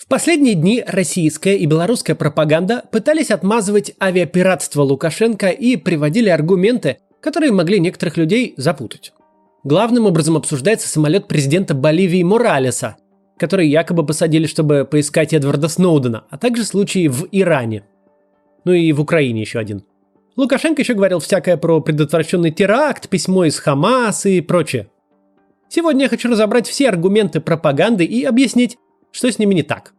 В последние дни российская и белорусская пропаганда пытались отмазывать авиапиратство Лукашенко и приводили аргументы, которые могли некоторых людей запутать. Главным образом обсуждается самолет президента Боливии Моралеса, который якобы посадили, чтобы поискать Эдварда Сноудена, а также случаи в Иране. Ну и в Украине еще один. Лукашенко еще говорил всякое про предотвращенный теракт, письмо из Хамас и прочее. Сегодня я хочу разобрать все аргументы пропаганды и объяснить, что с ними не так.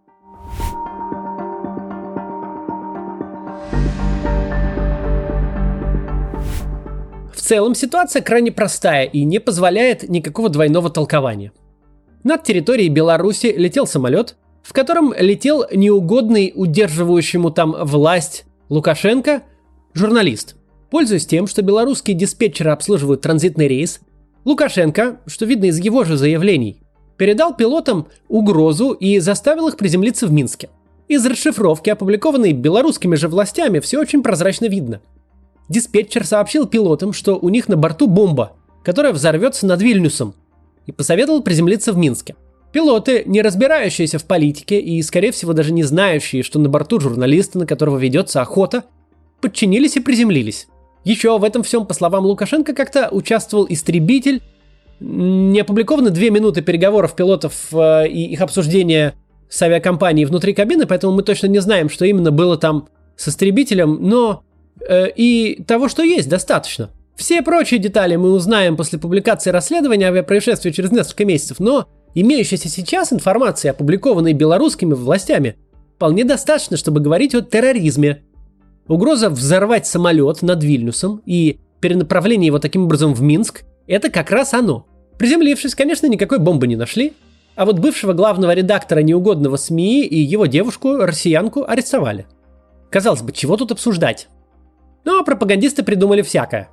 В целом ситуация крайне простая и не позволяет никакого двойного толкования. Над территорией Беларуси летел самолет, в котором летел неугодный удерживающему там власть Лукашенко журналист. Пользуясь тем, что белорусские диспетчеры обслуживают транзитный рейс, Лукашенко, что видно из его же заявлений, передал пилотам угрозу и заставил их приземлиться в Минске. Из расшифровки, опубликованной белорусскими же властями, все очень прозрачно видно. Диспетчер сообщил пилотам, что у них на борту бомба, которая взорвется над Вильнюсом, и посоветовал приземлиться в Минске. Пилоты, не разбирающиеся в политике и, скорее всего, даже не знающие, что на борту журналиста, на которого ведется охота, подчинились и приземлились. Еще в этом всем, по словам Лукашенко, как-то участвовал истребитель. Не опубликованы две минуты переговоров пилотов э, и их обсуждения с авиакомпанией внутри кабины, поэтому мы точно не знаем, что именно было там с истребителем, но э, и того, что есть, достаточно. Все прочие детали мы узнаем после публикации расследования авиапроисшествия через несколько месяцев, но имеющаяся сейчас информация, опубликованная белорусскими властями, вполне достаточно, чтобы говорить о терроризме, Угроза взорвать самолет над Вильнюсом и перенаправление его таким образом в Минск – это как раз оно. Приземлившись, конечно, никакой бомбы не нашли, а вот бывшего главного редактора неугодного СМИ и его девушку, россиянку, арестовали. Казалось бы, чего тут обсуждать? Но пропагандисты придумали всякое.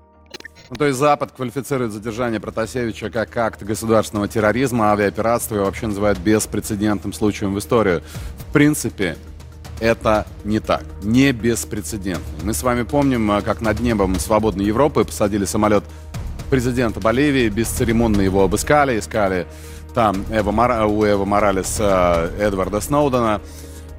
Ну, то есть Запад квалифицирует задержание Протасевича как акт государственного терроризма, авиапиратства и вообще называют беспрецедентным случаем в историю. В принципе, это не так, не беспрецедентно. Мы с вами помним, э, как над небом свободной Европы посадили самолет президента Боливии, бесцеремонно его обыскали, искали там Эва Мар... у Эва Моралеса Эдварда Сноудена.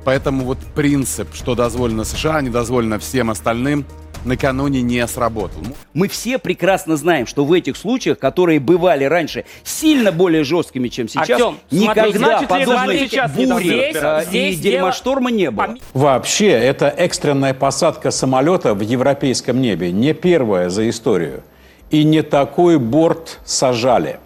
Поэтому вот принцип, что дозволено США, не дозволено всем остальным – накануне не сработал. Мы все прекрасно знаем, что в этих случаях, которые бывали раньше сильно более жесткими, чем сейчас, Артем, никогда подобной сейчас бури здесь, э, здесь и дерьмошторма не было. Вообще, это экстренная посадка самолета в европейском небе, не первая за историю. И не такой борт сажали.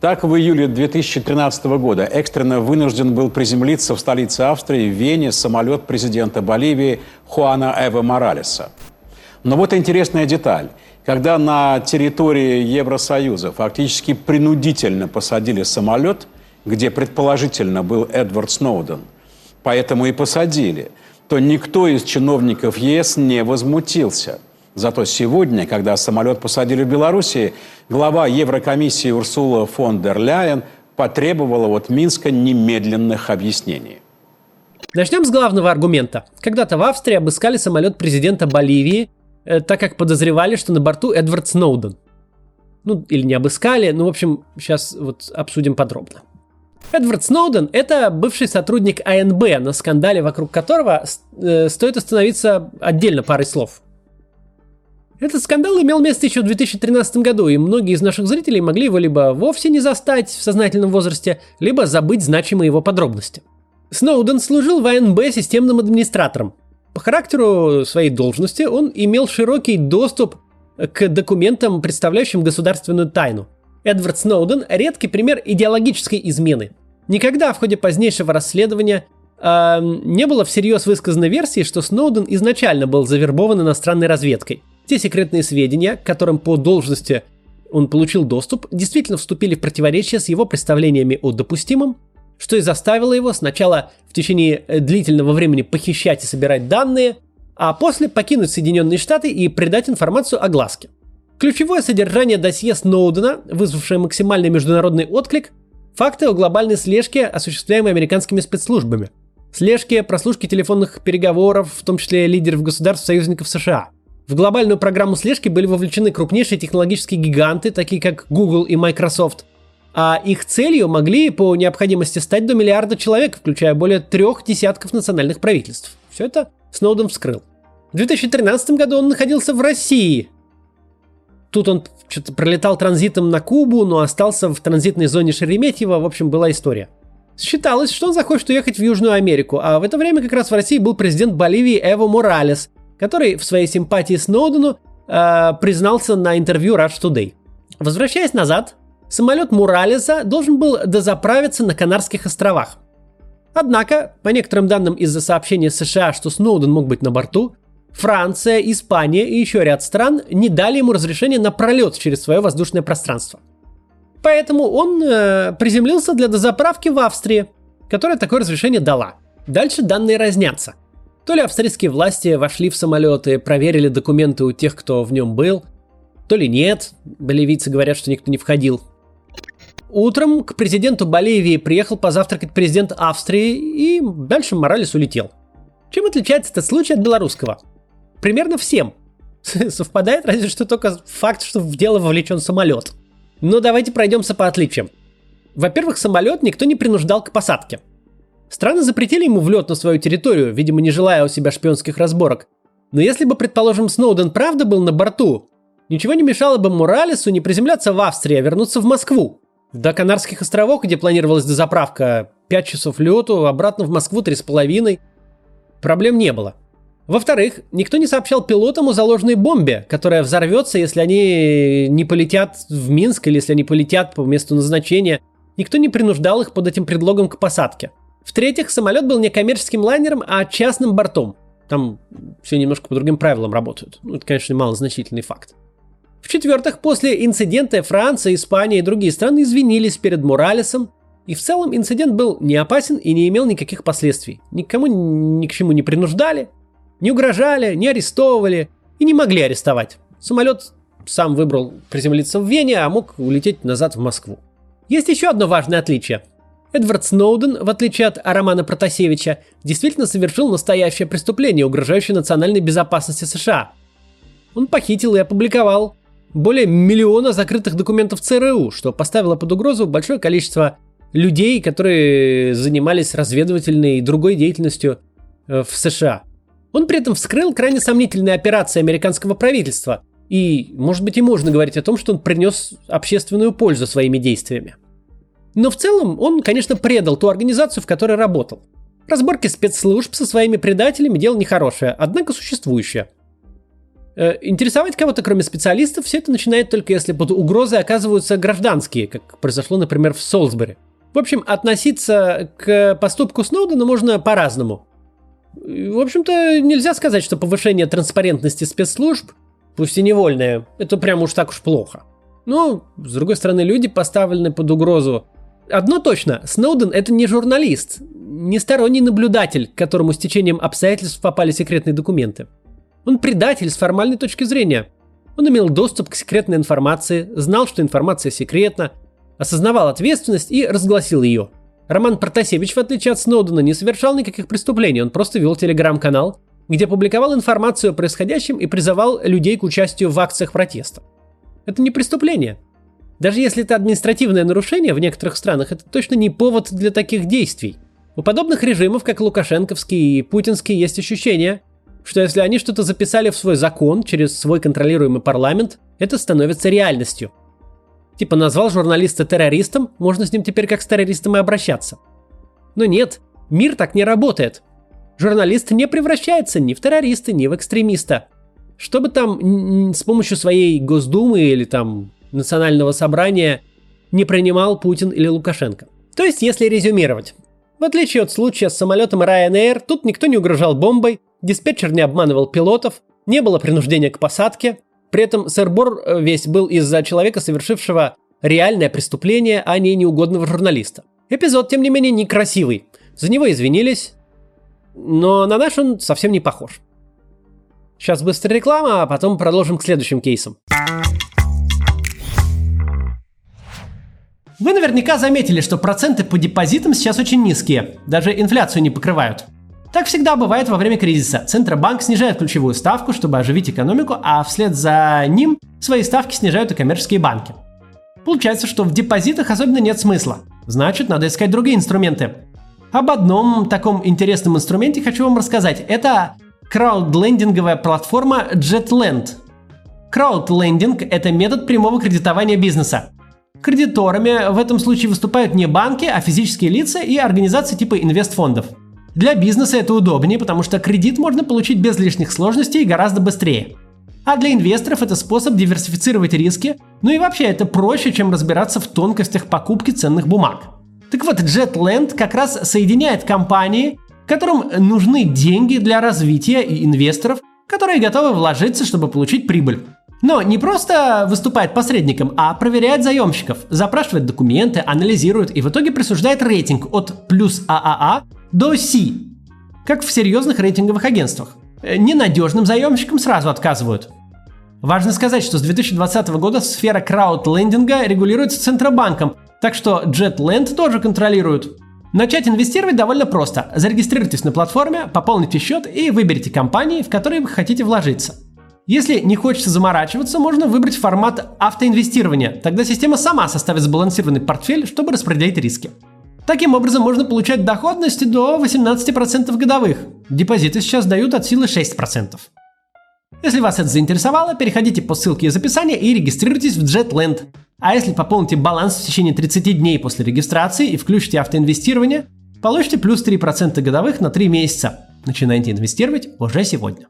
Так, в июле 2013 года экстренно вынужден был приземлиться в столице Австрии, в Вене, самолет президента Боливии Хуана Эва Моралеса. Но вот интересная деталь. Когда на территории Евросоюза фактически принудительно посадили самолет, где предположительно был Эдвард Сноуден, поэтому и посадили, то никто из чиновников ЕС не возмутился. Зато сегодня, когда самолет посадили в Белоруссии, глава Еврокомиссии Урсула фон дер Ляйен потребовала от Минска немедленных объяснений. Начнем с главного аргумента. Когда-то в Австрии обыскали самолет президента Боливии, э, так как подозревали, что на борту Эдвард Сноуден. Ну, или не обыскали, ну, в общем, сейчас вот обсудим подробно. Эдвард Сноуден – это бывший сотрудник АНБ, на скандале вокруг которого э, стоит остановиться отдельно парой слов. Этот скандал имел место еще в 2013 году, и многие из наших зрителей могли его либо вовсе не застать в сознательном возрасте, либо забыть значимые его подробности. Сноуден служил в АНБ системным администратором. По характеру своей должности он имел широкий доступ к документам, представляющим государственную тайну. Эдвард Сноуден – редкий пример идеологической измены. Никогда в ходе позднейшего расследования э, не было всерьез высказанной версии, что Сноуден изначально был завербован иностранной разведкой. Те секретные сведения, к которым по должности он получил доступ, действительно вступили в противоречие с его представлениями о допустимом, что и заставило его сначала в течение э, длительного времени похищать и собирать данные, а после покинуть Соединенные Штаты и придать информацию огласке. Ключевое содержание досье Сноудена, вызвавшее максимальный международный отклик, факты о глобальной слежке, осуществляемой американскими спецслужбами. Слежке, прослушке телефонных переговоров, в том числе лидеров государств-союзников США. В глобальную программу слежки были вовлечены крупнейшие технологические гиганты, такие как Google и Microsoft. а их целью могли по необходимости стать до миллиарда человек, включая более трех десятков национальных правительств. Все это Сноуден вскрыл. В 2013 году он находился в России. Тут он что-то пролетал транзитом на Кубу, но остался в транзитной зоне Шереметьево. В общем, была история. Считалось, что он захочет уехать в Южную Америку, а в это время как раз в России был президент Боливии Эво Моралес, который в своей симпатии Сноудену э, признался на интервью Rush Today. Возвращаясь назад, самолет Муралеса должен был дозаправиться на Канарских островах. Однако, по некоторым данным из-за сообщения США, что Сноуден мог быть на борту, Франция, Испания и еще ряд стран не дали ему разрешения на пролет через свое воздушное пространство. Поэтому он э, приземлился для дозаправки в Австрии, которая такое разрешение дала. Дальше данные разнятся. То ли австрийские власти вошли в самолеты, проверили документы у тех, кто в нем был, то ли нет. Боливийцы говорят, что никто не входил. Утром к президенту Боливии приехал позавтракать президент Австрии, и дальше Моралес улетел. Чем отличается этот случай от белорусского? Примерно всем. Совпадает разве что только факт, что в дело вовлечен самолет. Но давайте пройдемся по отличиям. Во-первых, самолет никто не принуждал к посадке. Страны запретили ему влет на свою территорию, видимо, не желая у себя шпионских разборок. Но если бы, предположим, Сноуден правда был на борту, ничего не мешало бы Моралесу не приземляться в Австрии, а вернуться в Москву. До Канарских островов, где планировалась дозаправка, 5 часов лету, обратно в Москву 3,5. Проблем не было. Во-вторых, никто не сообщал пилотам о заложенной бомбе, которая взорвется, если они не полетят в Минск или если они полетят по месту назначения. Никто не принуждал их под этим предлогом к посадке. В-третьих, самолет был не коммерческим лайнером, а частным бортом. Там все немножко по другим правилам работают. Ну, это, конечно, малозначительный факт. В-четвертых, после инцидента Франция, Испания и другие страны извинились перед Моралесом, и в целом инцидент был не опасен и не имел никаких последствий. Никому ни к чему не принуждали, не угрожали, не арестовывали и не могли арестовать. Самолет сам выбрал приземлиться в Вене, а мог улететь назад в Москву. Есть еще одно важное отличие. Эдвард Сноуден, в отличие от Романа Протасевича, действительно совершил настоящее преступление, угрожающее национальной безопасности США. Он похитил и опубликовал более миллиона закрытых документов ЦРУ, что поставило под угрозу большое количество людей, которые занимались разведывательной и другой деятельностью э, в США. Он при этом вскрыл крайне сомнительные операции американского правительства, и, может быть, и можно говорить о том, что он принес общественную пользу своими действиями. Но в целом он, конечно, предал ту организацию, в которой работал. Разборки спецслужб со своими предателями – дело нехорошее, однако существующее – Э, интересовать кого-то, кроме специалистов, все это начинает только если под угрозой оказываются гражданские, как произошло, например, в Солсбери. В общем, относиться к поступку Сноудена можно по-разному. В общем-то, нельзя сказать, что повышение транспарентности спецслужб, пусть и невольное, это прям уж так уж плохо. Но, с другой стороны, люди поставлены под угрозу. Одно точно, Сноуден это не журналист, не сторонний наблюдатель, которому с течением обстоятельств попали секретные документы. Он предатель с формальной точки зрения. Он имел доступ к секретной информации, знал, что информация секретна, осознавал ответственность и разгласил ее. Роман Протасевич, в отличие от Сноудена, не совершал никаких преступлений, он просто вел телеграм-канал, где публиковал информацию о происходящем и призывал людей к участию в акциях протеста. Это не преступление. Даже если это административное нарушение в некоторых странах, это точно не повод для таких действий. У подобных режимов, как Лукашенковский и Путинский, есть ощущение, что если они что-то записали в свой закон через свой контролируемый парламент, это становится реальностью. Типа назвал журналиста террористом, можно с ним теперь как с террористом и обращаться. Но нет, мир так не работает. Журналист не превращается ни в террориста, ни в экстремиста. Что бы там с помощью своей Госдумы или там национального собрания не принимал Путин или Лукашенко. То есть, если резюмировать, в отличие от случая с самолетом Ryanair, тут никто не угрожал бомбой, диспетчер не обманывал пилотов, не было принуждения к посадке. При этом сэрбор э, весь был из-за человека, совершившего реальное преступление, а не неугодного журналиста. Эпизод, тем не менее, некрасивый. За него извинились, но на наш он совсем не похож. Сейчас быстрая реклама, а потом продолжим к следующим кейсам. Вы наверняка заметили, что проценты по депозитам сейчас очень низкие, даже инфляцию не покрывают. Так всегда бывает во время кризиса. Центробанк снижает ключевую ставку, чтобы оживить экономику, а вслед за ним свои ставки снижают и коммерческие банки. Получается, что в депозитах особенно нет смысла. Значит, надо искать другие инструменты. Об одном таком интересном инструменте хочу вам рассказать. Это краудлендинговая платформа JetLand. Краудлендинг – это метод прямого кредитования бизнеса. Кредиторами в этом случае выступают не банки, а физические лица и организации типа инвестфондов. Для бизнеса это удобнее, потому что кредит можно получить без лишних сложностей и гораздо быстрее. А для инвесторов это способ диверсифицировать риски, ну и вообще это проще, чем разбираться в тонкостях покупки ценных бумаг. Так вот, JetLand как раз соединяет компании, которым нужны деньги для развития и инвесторов, которые готовы вложиться, чтобы получить прибыль. Но не просто выступает посредником, а проверяет заемщиков, запрашивает документы, анализирует и в итоге присуждает рейтинг от плюс ААА до C, как в серьезных рейтинговых агентствах. Ненадежным заемщикам сразу отказывают. Важно сказать, что с 2020 года сфера краудлендинга регулируется Центробанком, так что JetLand тоже контролируют. Начать инвестировать довольно просто. Зарегистрируйтесь на платформе, пополните счет и выберите компании, в которые вы хотите вложиться. Если не хочется заморачиваться, можно выбрать формат автоинвестирования. Тогда система сама составит сбалансированный портфель, чтобы распределить риски. Таким образом, можно получать доходность до 18% годовых. Депозиты сейчас дают от силы 6%. Если вас это заинтересовало, переходите по ссылке из описания и регистрируйтесь в JetLand. А если пополните баланс в течение 30 дней после регистрации и включите автоинвестирование, получите плюс 3% годовых на 3 месяца. Начинайте инвестировать уже сегодня.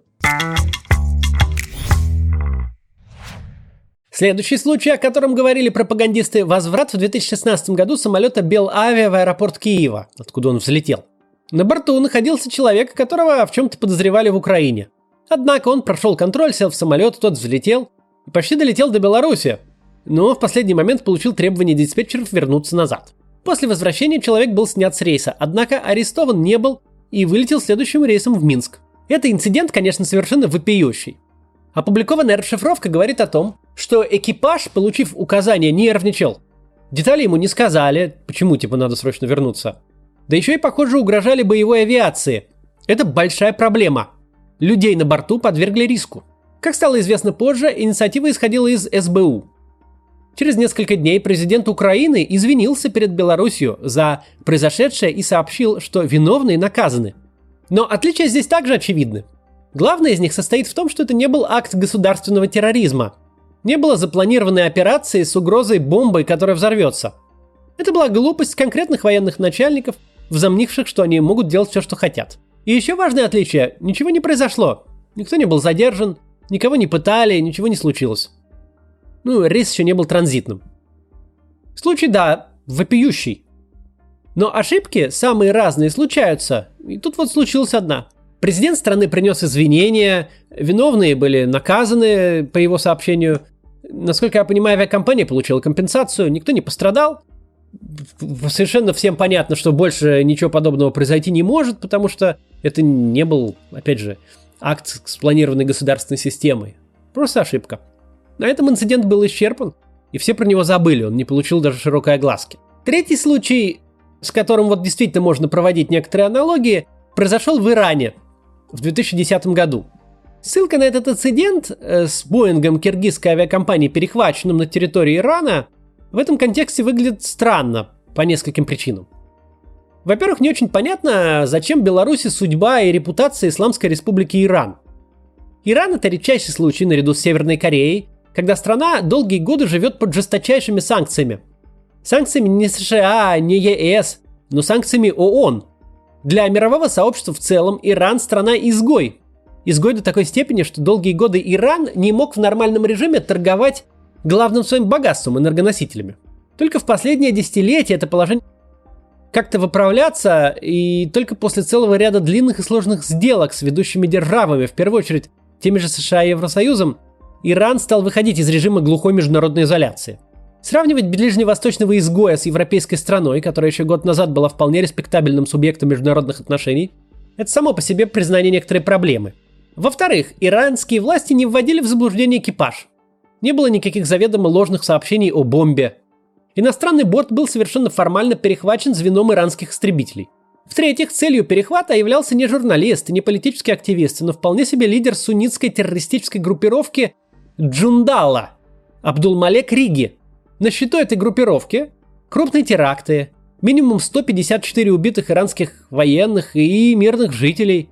Следующий случай, о котором говорили пропагандисты, возврат в 2016 году самолета Белавиа в аэропорт Киева, откуда он взлетел. На борту находился человек, которого в чем-то подозревали в Украине. Однако он прошел контроль, сел в самолет, тот взлетел и почти долетел до Беларуси, но в последний момент получил требование диспетчеров вернуться назад. После возвращения человек был снят с рейса, однако арестован не был и вылетел следующим рейсом в Минск. Это инцидент, конечно, совершенно вопиющий. Опубликованная расшифровка говорит о том, что экипаж, получив указание, нервничал. Детали ему не сказали, почему типа надо срочно вернуться. Да еще и, похоже, угрожали боевой авиации. Это большая проблема. Людей на борту подвергли риску. Как стало известно позже, инициатива исходила из СБУ. Через несколько дней президент Украины извинился перед Беларусью за произошедшее и сообщил, что виновные наказаны. Но отличия здесь также очевидны. Главное из них состоит в том, что это не был акт государственного терроризма. Не было запланированной операции с угрозой бомбой, которая взорвется. Это была глупость конкретных военных начальников, взомнивших, что они могут делать все, что хотят. И еще важное отличие – ничего не произошло. Никто не был задержан, никого не пытали, ничего не случилось. Ну, рейс еще не был транзитным. Случай, да, вопиющий. Но ошибки самые разные случаются, и тут вот случилась одна – Президент страны принес извинения, виновные были наказаны по его сообщению. Насколько я понимаю, авиакомпания получила компенсацию, никто не пострадал. Совершенно всем понятно, что больше ничего подобного произойти не может, потому что это не был, опять же, акт спланированной государственной системой. Просто ошибка. На этом инцидент был исчерпан, и все про него забыли, он не получил даже широкой огласки. Третий случай, с которым вот действительно можно проводить некоторые аналогии, произошел в Иране в 2010 году. Ссылка на этот инцидент э, с Боингом киргизской авиакомпании, перехваченным на территории Ирана, в этом контексте выглядит странно по нескольким причинам. Во-первых, не очень понятно, зачем Беларуси судьба и репутация Исламской Республики Иран. Иран это редчайший случай наряду с Северной Кореей, когда страна долгие годы живет под жесточайшими санкциями. Санкциями не США, не ЕС, но санкциями ООН – для мирового сообщества в целом Иран страна изгой. До такой степени, что долгие годы Иран не мог в нормальном режиме торговать главным своим богатством энергоносителями. Только в последнее десятилетие это положение как-то выправляться, и только после целого ряда длинных и сложных сделок с ведущими державами, в первую очередь теми же США и Евросоюзом, Иран стал выходить из режима глухой международной изоляции – Сравнивать ближневосточного изгоя с европейской страной, которая еще год назад была вполне респектабельным субъектом международных отношений, это само по себе признание некоторой проблемы. Во-вторых, иранские власти не вводили в заблуждение экипаж. Не было никаких заведомо ложных сообщений о бомбе. Иностранный борт был совершенно формально перехвачен звеном иранских истребителей. В-третьих, целью перехвата являлся не журналист, не политический активист, но вполне себе лидер суннитской террористической группировки Джундала, Абдулмалек Риги, На счету этой группировки крупные теракты, минимум 154 убитых иранских военных и мирных жителей,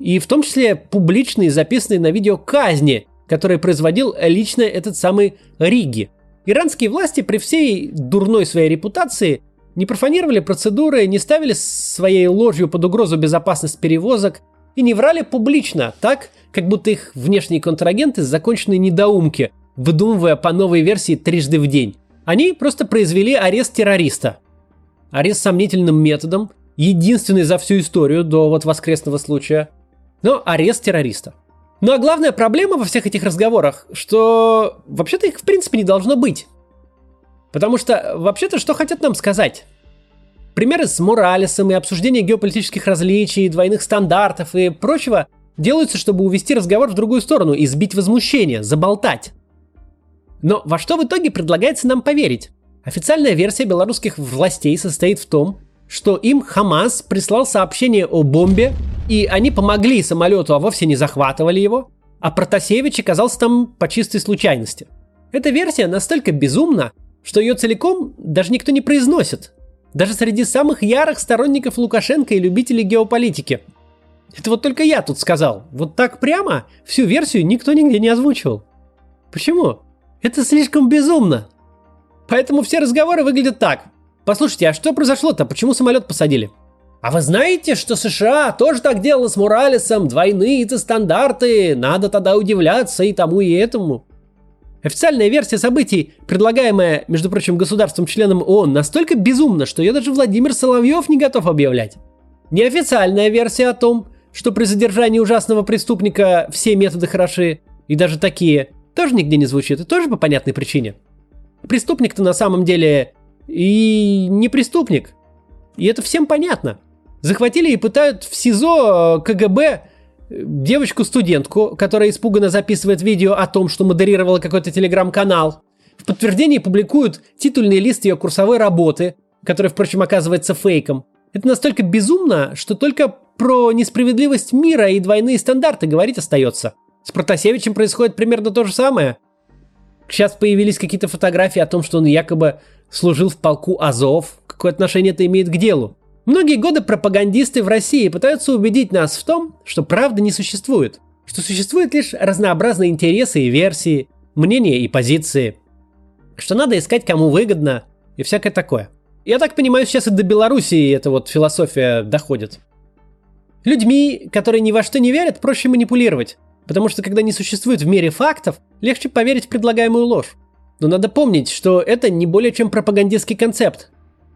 и в том числе публичные записанные на видео казни, которые производил лично этот самый Риги. Иранские власти при всей дурной своей репутации не профанировали процедуры, не ставили своей ложью под угрозу безопасность перевозок и не врали публично, так, как будто их внешние контрагенты законченные недоумки, выдумывая по новой версии трижды в день. Они просто произвели арест террориста. Арест сомнительным методом, единственный за всю историю до вот воскресного случая. Но арест террориста. Ну а главная проблема во всех этих разговорах, что вообще-то их в принципе не должно быть. Потому что вообще-то что хотят нам сказать? Примеры с Моралесом и обсуждение геополитических различий, двойных стандартов и прочего делаются, чтобы увести разговор в другую сторону и сбить возмущение, заболтать. Но во что в итоге предлагается нам поверить? Официальная версия белорусских властей состоит в том, что им Хамас прислал сообщение о бомбе, и они помогли самолету, а вовсе не захватывали его, а Протасевич оказался там по чистой случайности. Эта версия настолько безумна, что ее целиком даже никто не произносит. Даже среди самых ярых сторонников Лукашенко и любителей геополитики. Это вот только я тут сказал. Вот так прямо всю версию никто нигде не озвучивал. Почему? Это слишком безумно. Поэтому все разговоры выглядят так. Послушайте, а что произошло-то? Почему самолет посадили? А вы знаете, что США тоже так делало с Моралесом? Двойные-то стандарты. Надо тогда удивляться и тому, и этому. Официальная версия событий, предлагаемая, между прочим, государством-членом ООН, настолько безумна, что ее даже Владимир Соловьев не готов объявлять. Неофициальная версия о том, что при задержании ужасного преступника все методы хороши, и даже такие, тоже нигде не звучит, и тоже по понятной причине. Преступник-то на самом деле и не преступник. И это всем понятно. Захватили и пытают в СИЗО КГБ девочку-студентку, которая испуганно записывает видео о том, что модерировала какой-то телеграм-канал. В подтверждении публикуют титульный лист ее курсовой работы, который, впрочем, оказывается фейком. Это настолько безумно, что только про несправедливость мира и двойные стандарты говорить остается. С Протасевичем происходит примерно то же самое. Сейчас появились какие-то фотографии о том, что он якобы служил в полку Азов. Какое отношение это имеет к делу? Многие годы пропагандисты в России пытаются убедить нас в том, что правды не существует, что существуют лишь разнообразные интересы и версии, мнения и позиции, что надо искать кому выгодно и всякое такое. Я так понимаю, сейчас и до Белоруссии эта вот философия доходит. Людьми, которые ни во что не верят, проще манипулировать, потому что когда не существует в мире фактов, легче поверить в предлагаемую ложь. Но надо помнить, что это не более чем пропагандистский концепт,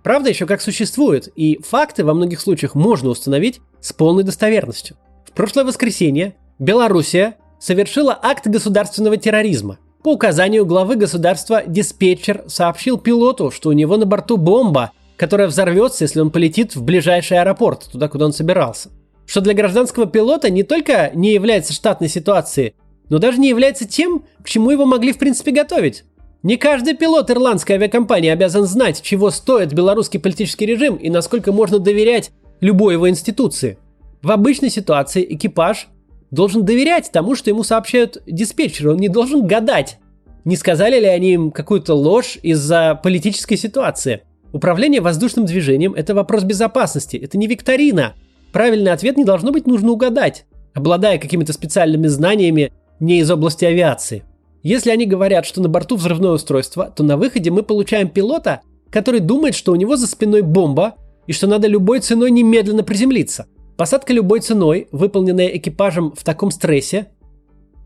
Правда еще как существует, и факты во многих случаях можно установить с полной достоверностью. В прошлое воскресенье Белоруссия совершила акт государственного терроризма. По указанию главы государства диспетчер сообщил пилоту, что у него на борту бомба, которая взорвется, если он полетит в ближайший аэропорт, туда, куда он собирался. Что для гражданского пилота не только не является штатной ситуацией, но даже не является тем, к чему его могли в принципе готовить. Не каждый пилот ирландской авиакомпании обязан знать, чего стоит белорусский политический режим и насколько можно доверять любой его институции. В обычной ситуации экипаж должен доверять тому, что ему сообщают диспетчеры. Он не должен гадать, не сказали ли они им какую-то ложь из-за политической ситуации. Управление воздушным движением – это вопрос безопасности, это не викторина. Правильный ответ не должно быть нужно угадать, обладая какими-то специальными знаниями не из области авиации – если они говорят, что на борту взрывное устройство, то на выходе мы получаем пилота, который думает, что у него за спиной бомба и что надо любой ценой немедленно приземлиться. Посадка любой ценой, выполненная экипажем в таком стрессе,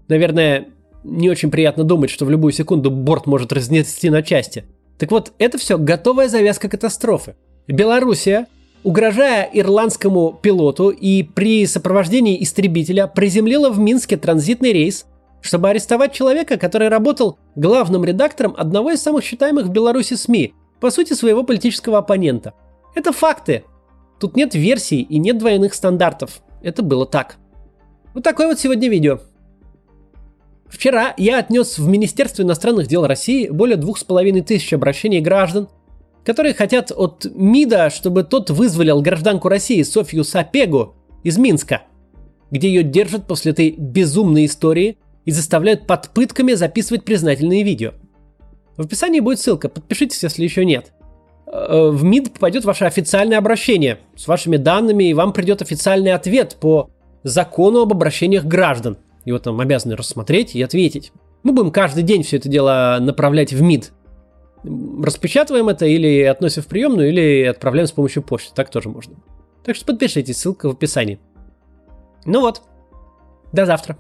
наверное, не очень приятно думать, что в любую секунду борт может разнести на части. Так вот, это все готовая завязка катастрофы. Белоруссия, угрожая ирландскому пилоту и при сопровождении истребителя, приземлила в Минске транзитный рейс – чтобы арестовать человека, который работал главным редактором одного из самых считаемых в Беларуси СМИ, по сути своего политического оппонента. Это факты. Тут нет версий и нет двойных стандартов. Это было так. Вот такое вот сегодня видео. Вчера я отнес в Министерство иностранных дел России более двух с половиной тысяч обращений граждан, которые хотят от МИДа, чтобы тот вызволил гражданку России Софью Сапегу из Минска, где ее держат после этой безумной истории – и заставляют под пытками записывать признательные видео. В описании будет ссылка, подпишитесь, если еще нет. Э, в МИД попадет ваше официальное обращение с вашими данными, и вам придет официальный ответ по закону об обращениях граждан. Его там обязаны рассмотреть и ответить. Мы будем каждый день все это дело направлять в МИД. Распечатываем это или относим в приемную, или отправляем с помощью почты. Так тоже можно. Так что подпишитесь, ссылка в описании. Ну вот, до завтра.